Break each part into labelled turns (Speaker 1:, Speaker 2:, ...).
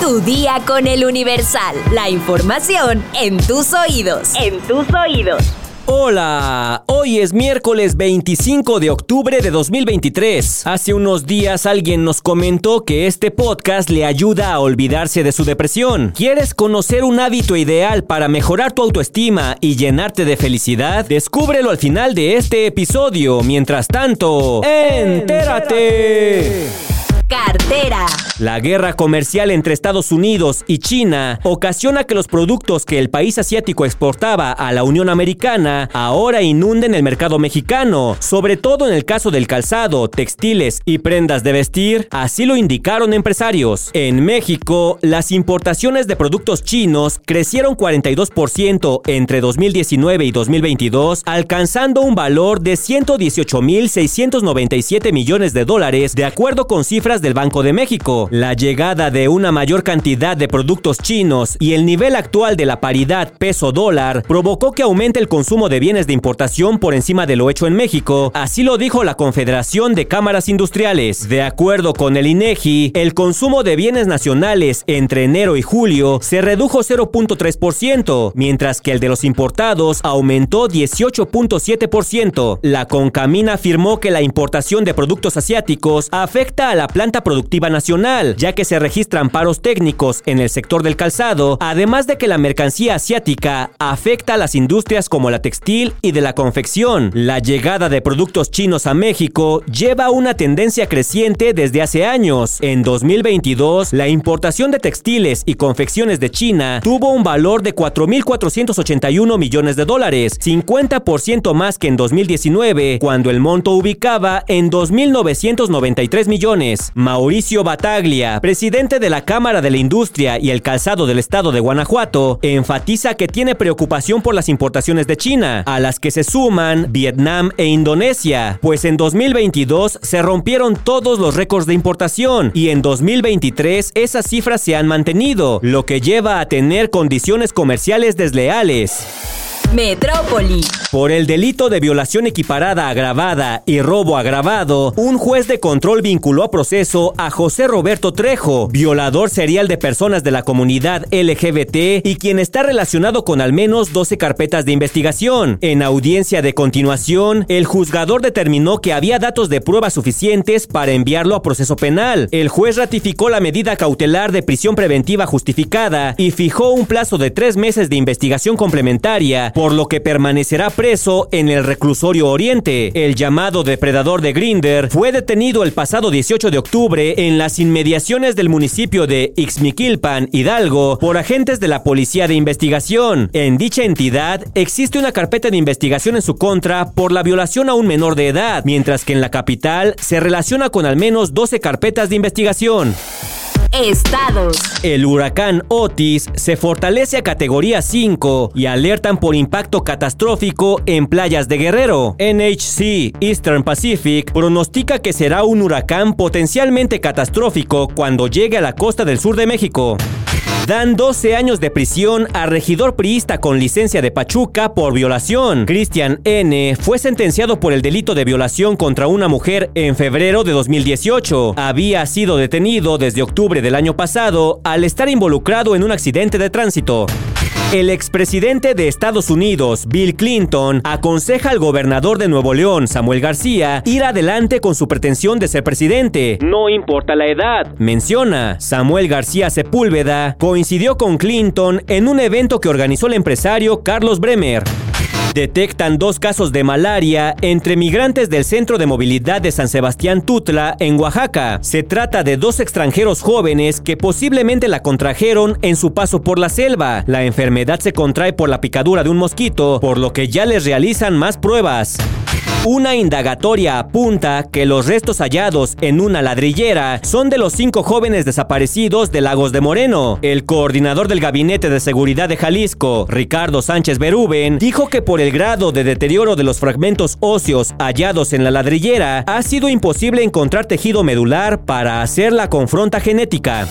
Speaker 1: Tu día con el Universal. La información en tus oídos. En tus oídos.
Speaker 2: Hola, hoy es miércoles 25 de octubre de 2023. Hace unos días alguien nos comentó que este podcast le ayuda a olvidarse de su depresión. ¿Quieres conocer un hábito ideal para mejorar tu autoestima y llenarte de felicidad? Descúbrelo al final de este episodio. Mientras tanto, entérate.
Speaker 1: Cartera.
Speaker 2: La guerra comercial entre Estados Unidos y China ocasiona que los productos que el país asiático exportaba a la Unión Americana ahora inunden el mercado mexicano, sobre todo en el caso del calzado, textiles y prendas de vestir, así lo indicaron empresarios. En México, las importaciones de productos chinos crecieron 42% entre 2019 y 2022, alcanzando un valor de 118.697 millones de dólares, de acuerdo con cifras del Banco de México. La llegada de una mayor cantidad de productos chinos y el nivel actual de la paridad peso-dólar provocó que aumente el consumo de bienes de importación por encima de lo hecho en México, así lo dijo la Confederación de Cámaras Industriales. De acuerdo con el INEGI, el consumo de bienes nacionales entre enero y julio se redujo 0.3%, mientras que el de los importados aumentó 18.7%. La Concamina afirmó que la importación de productos asiáticos afecta a la planta productiva nacional, ya que se registran paros técnicos en el sector del calzado, además de que la mercancía asiática afecta a las industrias como la textil y de la confección. La llegada de productos chinos a México lleva una tendencia creciente desde hace años. En 2022, la importación de textiles y confecciones de China tuvo un valor de 4.481 millones de dólares, 50% más que en 2019, cuando el monto ubicaba en 2.993 millones. Mauricio Bataglia, presidente de la Cámara de la Industria y el Calzado del Estado de Guanajuato, enfatiza que tiene preocupación por las importaciones de China, a las que se suman Vietnam e Indonesia, pues en 2022 se rompieron todos los récords de importación y en 2023 esas cifras se han mantenido, lo que lleva a tener condiciones comerciales desleales.
Speaker 1: Metrópoli.
Speaker 2: Por el delito de violación equiparada agravada y robo agravado, un juez de control vinculó a proceso a José Roberto Trejo, violador serial de personas de la comunidad LGBT y quien está relacionado con al menos 12 carpetas de investigación. En audiencia de continuación, el juzgador determinó que había datos de prueba suficientes para enviarlo a proceso penal. El juez ratificó la medida cautelar de prisión preventiva justificada y fijó un plazo de tres meses de investigación complementaria por lo que permanecerá preso en el reclusorio Oriente. El llamado depredador de Grinder fue detenido el pasado 18 de octubre en las inmediaciones del municipio de Ixmiquilpan, Hidalgo, por agentes de la Policía de Investigación. En dicha entidad existe una carpeta de investigación en su contra por la violación a un menor de edad, mientras que en la capital se relaciona con al menos 12 carpetas de investigación.
Speaker 1: Estados.
Speaker 2: El huracán Otis se fortalece a categoría 5 y alertan por impacto catastrófico en playas de Guerrero. NHC Eastern Pacific pronostica que será un huracán potencialmente catastrófico cuando llegue a la costa del sur de México. Dan 12 años de prisión a regidor priista con licencia de Pachuca por violación. Cristian N. fue sentenciado por el delito de violación contra una mujer en febrero de 2018. Había sido detenido desde octubre del año pasado al estar involucrado en un accidente de tránsito. El expresidente de Estados Unidos, Bill Clinton, aconseja al gobernador de Nuevo León, Samuel García, ir adelante con su pretensión de ser presidente. No importa la edad. Menciona, Samuel García Sepúlveda coincidió con Clinton en un evento que organizó el empresario Carlos Bremer. Detectan dos casos de malaria entre migrantes del Centro de Movilidad de San Sebastián Tutla, en Oaxaca. Se trata de dos extranjeros jóvenes que posiblemente la contrajeron en su paso por la selva. La enfermedad se contrae por la picadura de un mosquito, por lo que ya les realizan más pruebas. Una indagatoria apunta que los restos hallados en una ladrillera son de los cinco jóvenes desaparecidos de Lagos de Moreno. El coordinador del Gabinete de Seguridad de Jalisco, Ricardo Sánchez Berúben, dijo que por el grado de deterioro de los fragmentos óseos hallados en la ladrillera, ha sido imposible encontrar tejido medular para hacer la confronta genética.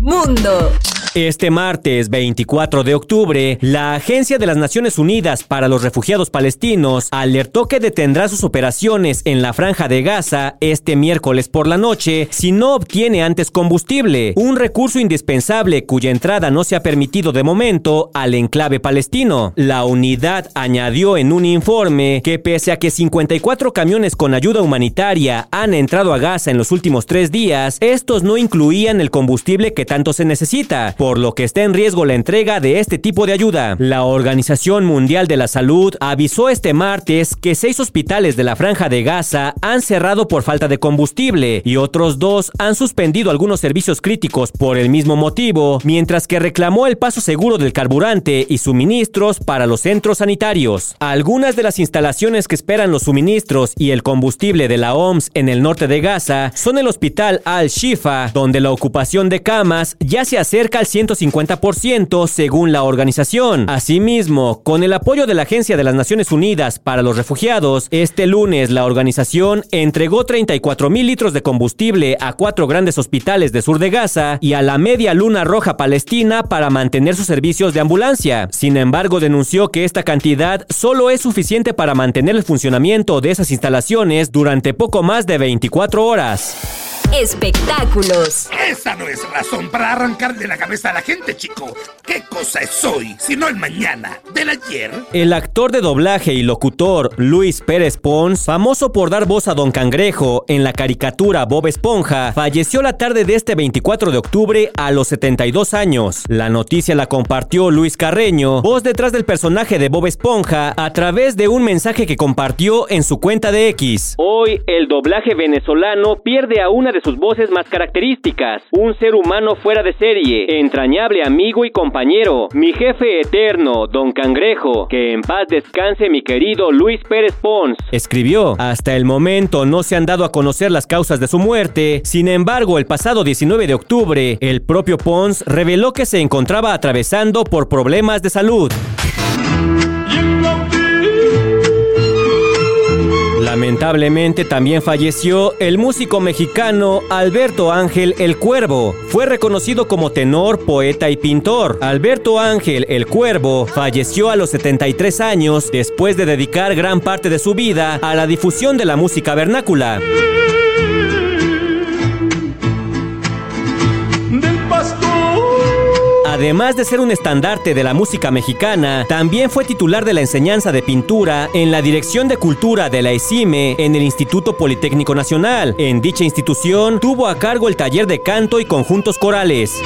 Speaker 1: Mundo.
Speaker 2: Este martes 24 de octubre, la Agencia de las Naciones Unidas para los Refugiados Palestinos alertó que detendrá sus operaciones en la franja de Gaza este miércoles por la noche si no obtiene antes combustible, un recurso indispensable cuya entrada no se ha permitido de momento al enclave palestino. La unidad añadió en un informe que pese a que 54 camiones con ayuda humanitaria han entrado a Gaza en los últimos tres días, estos no incluían el combustible que tanto se necesita por lo que está en riesgo la entrega de este tipo de ayuda. La Organización Mundial de la Salud avisó este martes que seis hospitales de la franja de Gaza han cerrado por falta de combustible y otros dos han suspendido algunos servicios críticos por el mismo motivo, mientras que reclamó el paso seguro del carburante y suministros para los centros sanitarios. Algunas de las instalaciones que esperan los suministros y el combustible de la OMS en el norte de Gaza son el hospital Al-Shifa, donde la ocupación de camas ya se acerca al 150% según la organización. Asimismo, con el apoyo de la Agencia de las Naciones Unidas para los Refugiados, este lunes la organización entregó 34 mil litros de combustible a cuatro grandes hospitales de sur de Gaza y a la Media Luna Roja Palestina para mantener sus servicios de ambulancia. Sin embargo, denunció que esta cantidad solo es suficiente para mantener el funcionamiento de esas instalaciones durante poco más de 24 horas
Speaker 1: espectáculos.
Speaker 3: Esa no es razón para arrancarle la cabeza a la gente, chico. ¿Qué cosa es hoy, si no el mañana, del ayer?
Speaker 2: El actor de doblaje y locutor Luis Pérez Pons, famoso por dar voz a Don Cangrejo en la caricatura Bob Esponja, falleció la tarde de este 24 de octubre a los 72 años. La noticia la compartió Luis Carreño, voz detrás del personaje de Bob Esponja, a través de un mensaje que compartió en su cuenta de X. Hoy el doblaje venezolano pierde a una de sus voces más características. Un ser humano fuera de serie, entrañable amigo y compañero, mi jefe eterno, Don Cangrejo, que en paz descanse mi querido Luis Pérez Pons. Escribió, hasta el momento no se han dado a conocer las causas de su muerte, sin embargo el pasado 19 de octubre, el propio Pons reveló que se encontraba atravesando por problemas de salud. Lamentablemente también falleció el músico mexicano Alberto Ángel El Cuervo. Fue reconocido como tenor, poeta y pintor. Alberto Ángel El Cuervo falleció a los 73 años después de dedicar gran parte de su vida a la difusión de la música vernácula. Además de ser un estandarte de la música mexicana, también fue titular de la enseñanza de pintura en la Dirección de Cultura de la ESIME en el Instituto Politécnico Nacional. En dicha institución tuvo a cargo el taller de canto y conjuntos corales.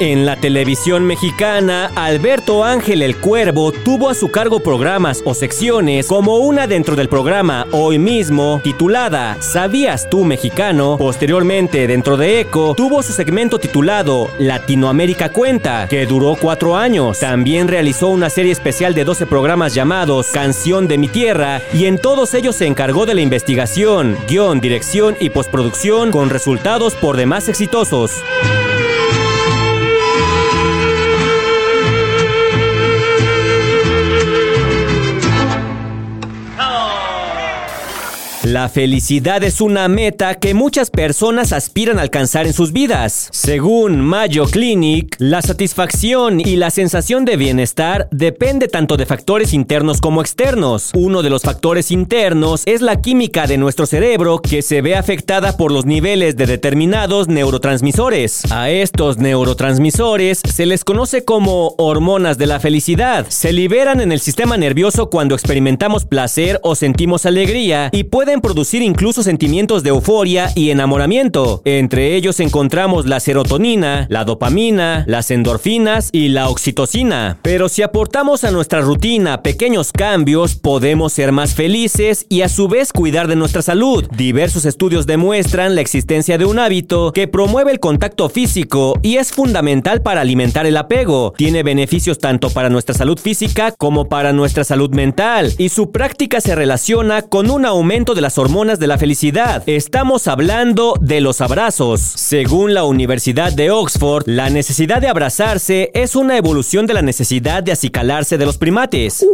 Speaker 2: En la televisión mexicana, Alberto Ángel el Cuervo tuvo a su cargo programas o secciones como una dentro del programa Hoy mismo, titulada ¿Sabías tú mexicano? Posteriormente, dentro de ECO, tuvo su segmento titulado Latinoamérica Cuenta, que duró cuatro años. También realizó una serie especial de 12 programas llamados Canción de mi Tierra, y en todos ellos se encargó de la investigación, guion, dirección y postproducción con resultados por demás exitosos. La felicidad es una meta que muchas personas aspiran a alcanzar en sus vidas. Según Mayo Clinic, la satisfacción y la sensación de bienestar depende tanto de factores internos como externos. Uno de los factores internos es la química de nuestro cerebro que se ve afectada por los niveles de determinados neurotransmisores. A estos neurotransmisores se les conoce como hormonas de la felicidad. Se liberan en el sistema nervioso cuando experimentamos placer o sentimos alegría y pueden producir incluso sentimientos de euforia y enamoramiento. Entre ellos encontramos la serotonina, la dopamina, las endorfinas y la oxitocina. Pero si aportamos a nuestra rutina pequeños cambios, podemos ser más felices y a su vez cuidar de nuestra salud. Diversos estudios demuestran la existencia de un hábito que promueve el contacto físico y es fundamental para alimentar el apego. Tiene beneficios tanto para nuestra salud física como para nuestra salud mental y su práctica se relaciona con un aumento de las hormonas de la felicidad. Estamos hablando de los abrazos. Según la Universidad de Oxford, la necesidad de abrazarse es una evolución de la necesidad de acicalarse de los primates.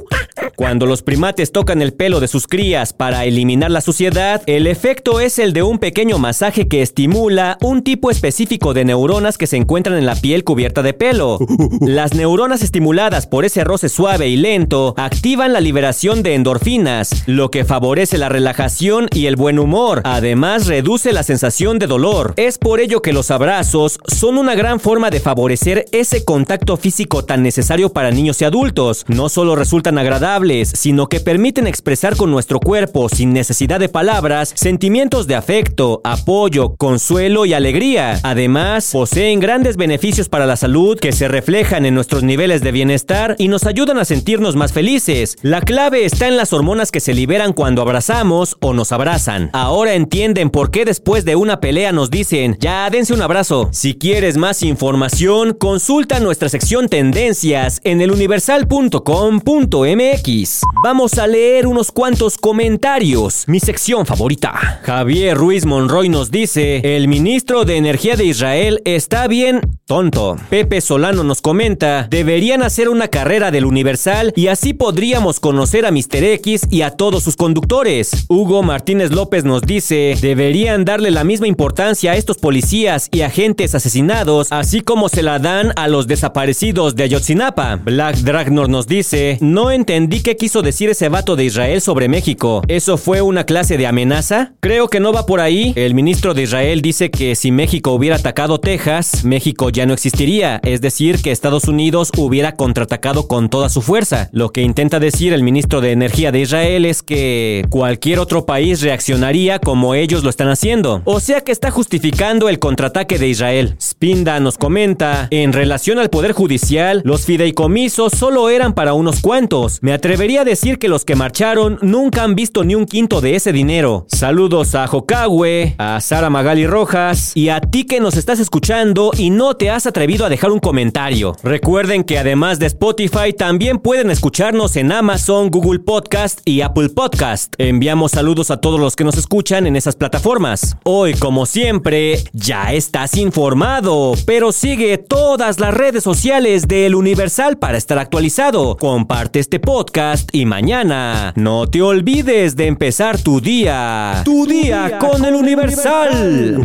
Speaker 2: Cuando los primates tocan el pelo de sus crías para eliminar la suciedad, el efecto es el de un pequeño masaje que estimula un tipo específico de neuronas que se encuentran en la piel cubierta de pelo. Las neuronas estimuladas por ese roce suave y lento activan la liberación de endorfinas, lo que favorece la relajación y el buen humor. Además, reduce la sensación de dolor. Es por ello que los abrazos son una gran forma de favorecer ese contacto físico tan necesario para niños y adultos. No solo resultan agradables, sino que permiten expresar con nuestro cuerpo, sin necesidad de palabras, sentimientos de afecto, apoyo, consuelo y alegría. Además, poseen grandes beneficios para la salud que se reflejan en nuestros niveles de bienestar y nos ayudan a sentirnos más felices. La clave está en las hormonas que se liberan cuando abrazamos o nos abrazan. Ahora entienden por qué después de una pelea nos dicen, ya dense un abrazo. Si quieres más información, consulta nuestra sección tendencias en eluniversal.com.mx. Vamos a leer unos cuantos comentarios, mi sección favorita. Javier Ruiz Monroy nos dice, el ministro de Energía de Israel está bien tonto. Pepe Solano nos comenta, deberían hacer una carrera del Universal y así podríamos conocer a Mr. X y a todos sus conductores. Hugo Martínez López nos dice, deberían darle la misma importancia a estos policías y agentes asesinados, así como se la dan a los desaparecidos de Ayotzinapa. Black Dragnor nos dice, no entendí qué quiso decir ese vato de Israel sobre México. ¿Eso fue una clase de amenaza? Creo que no va por ahí. El ministro de Israel dice que si México hubiera atacado Texas, México ya no existiría, es decir, que Estados Unidos hubiera contraatacado con toda su fuerza. Lo que intenta decir el ministro de Energía de Israel es que cualquier otro país reaccionaría como ellos lo están haciendo. O sea que está justificando el contraataque de Israel. Spinda nos comenta, en relación al Poder Judicial, los fideicomisos solo eran para unos cuantos. Me atrevería a decir que los que marcharon nunca han visto ni un quinto de ese dinero. Saludos a Jokagüe, a Sara Magali Rojas y a ti que nos estás escuchando y no te has atrevido a dejar un comentario. Recuerden que además de Spotify también pueden escucharnos en Amazon, Google Podcast y Apple Podcast. Enviamos saludos a todos los que nos escuchan en esas plataformas. Hoy, como siempre, ya estás informado, pero sigue todas las redes sociales de El Universal para estar actualizado. Comparte este podcast y mañana no te olvides de empezar tu día. Tu día con El Universal.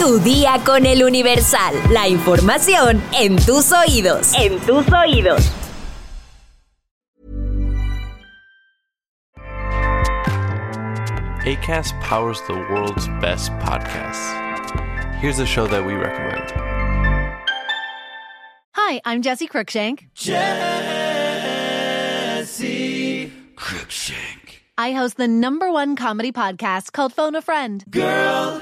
Speaker 1: Tu día con el Universal. La información en tus oídos. En tus oídos.
Speaker 4: ACAST powers the world's best podcasts. Here's a show that we recommend.
Speaker 5: Hi, I'm Jesse Cruikshank.
Speaker 6: Jesse Cruikshank.
Speaker 5: I host the number one comedy podcast called Phone a Friend.
Speaker 6: Girl,